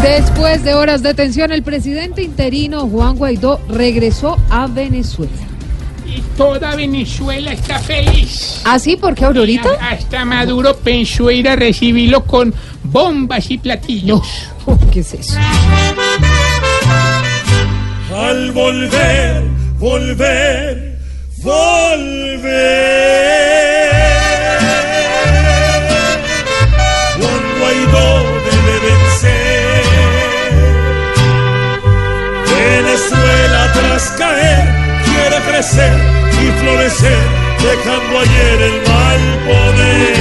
Después de horas de tensión, el presidente interino Juan Guaidó regresó a Venezuela. Y toda Venezuela está feliz. ¿Ah, sí? ¿Por qué, Aurorita? Hasta Maduro pensó ir a recibirlo con bombas y platillos. ¿Qué es eso? Al volver, volver, volver. Crecer y florecer, dejando ayer el mal poder.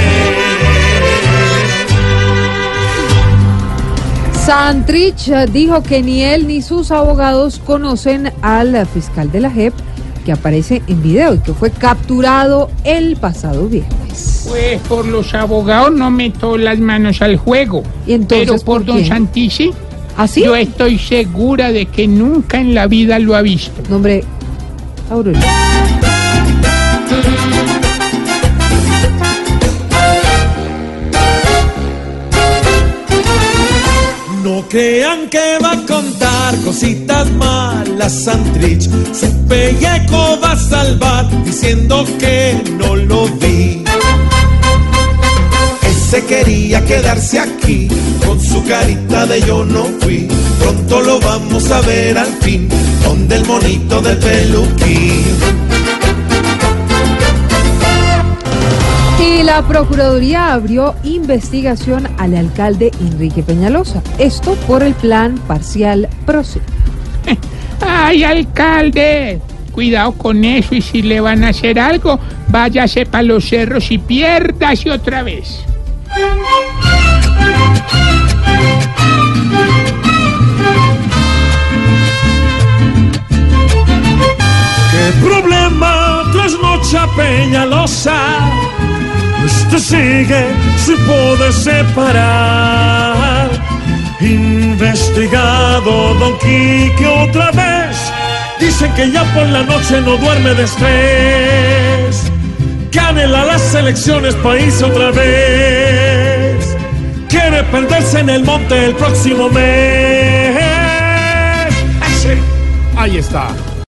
Santrich dijo que ni él ni sus abogados conocen al fiscal de la JEP que aparece en video y que fue capturado el pasado viernes. Pues por los abogados no meto las manos al juego. ¿Y entonces Pero por por don? Santici, ¿Así? yo estoy segura de que nunca en la vida lo ha visto. Nombre Aurorita. No crean que va a contar cositas malas Santrich. Su pellejo va a salvar diciendo que no lo vi. Ese quería quedarse aquí con su carita de yo no fui. Pronto lo vamos a ver al fin, donde el monito del peluquín. Y la Procuraduría abrió investigación al alcalde Enrique Peñalosa. Esto por el plan parcial PROCE. Ay, alcalde, cuidado con eso y si le van a hacer algo, váyase para los cerros y piérdase otra vez. Trasnocha Peñalosa? Este sigue sin poder separar. Investigado Don Quique otra vez. Dicen que ya por la noche no duerme de estrés. Que anhela las elecciones país otra vez. Quiere perderse en el monte el próximo mes. Ahí está.